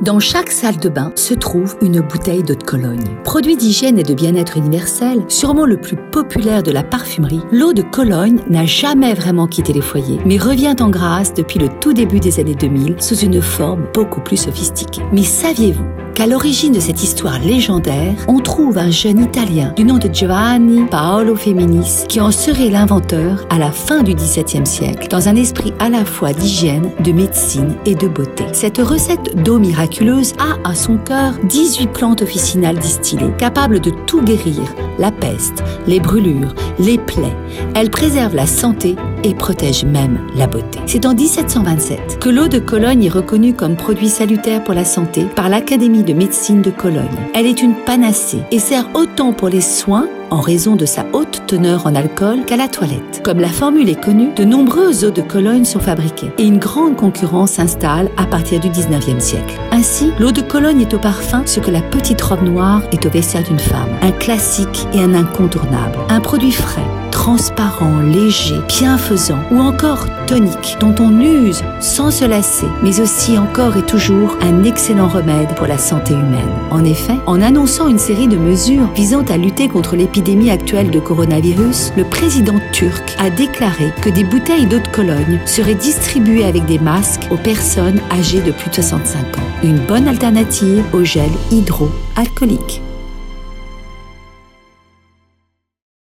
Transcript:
Dans chaque salle de bain se trouve une bouteille d'eau de Cologne. Produit d'hygiène et de bien-être universel, sûrement le plus populaire de la parfumerie, l'eau de Cologne n'a jamais vraiment quitté les foyers, mais revient en grâce depuis le tout début des années 2000 sous une forme beaucoup plus sophistiquée. Mais saviez-vous qu'à l'origine de cette histoire légendaire, on trouve un jeune Italien du nom de Giovanni Paolo Feminis qui en serait l'inventeur à la fin du XVIIe siècle, dans un esprit à la fois d'hygiène, de médecine et de beauté. Cette recette d'eau miraculeuse a à son cœur 18 plantes officinales distillées, capables de tout guérir, la peste, les brûlures, les plaies. Elle préserve la santé et protège même la beauté. C'est en 1727 que l'eau de Cologne est reconnue comme produit salutaire pour la santé par l'Académie de médecine de Cologne. Elle est une panacée et sert autant pour les soins en raison de sa haute teneur en alcool qu'à la toilette. Comme la formule est connue, de nombreuses eaux de Cologne sont fabriquées et une grande concurrence s'installe à partir du 19e siècle. Ainsi, l'eau de Cologne est au parfum ce que la petite robe noire est au vestiaire d'une femme. Un classique et un incontournable. Un produit frais, transparent, léger, bienfaisant ou encore tonique dont on use sans se lasser, mais aussi encore et toujours un excellent remède pour la santé humaine. En effet, en annonçant une série de mesures visant à lutter contre l'épidémie actuelle de coronavirus, le président turc a déclaré que des bouteilles d'eau de Cologne seraient distribuées avec des masques aux personnes âgées de plus de 65 ans. Une bonne alternative au gel hydroalcoolique.